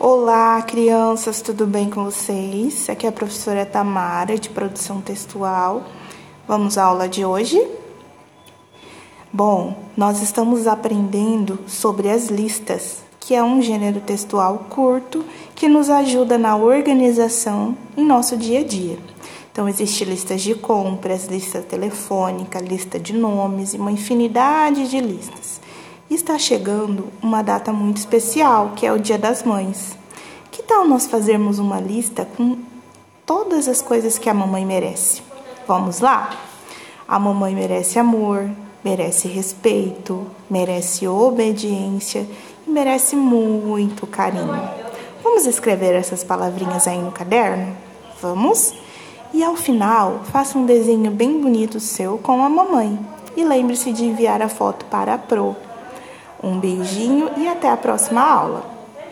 Olá, crianças, tudo bem com vocês? Aqui é a professora Tamara, de produção textual. Vamos à aula de hoje? Bom, nós estamos aprendendo sobre as listas, que é um gênero textual curto que nos ajuda na organização em nosso dia a dia. Então, existe listas de compras, lista telefônica, lista de nomes e uma infinidade de listas está chegando uma data muito especial, que é o Dia das Mães. Que tal nós fazermos uma lista com todas as coisas que a mamãe merece? Vamos lá? A mamãe merece amor, merece respeito, merece obediência e merece muito carinho. Vamos escrever essas palavrinhas aí no caderno? Vamos? E ao final, faça um desenho bem bonito seu com a mamãe. E lembre-se de enviar a foto para a Pro um beijinho e até a próxima aula!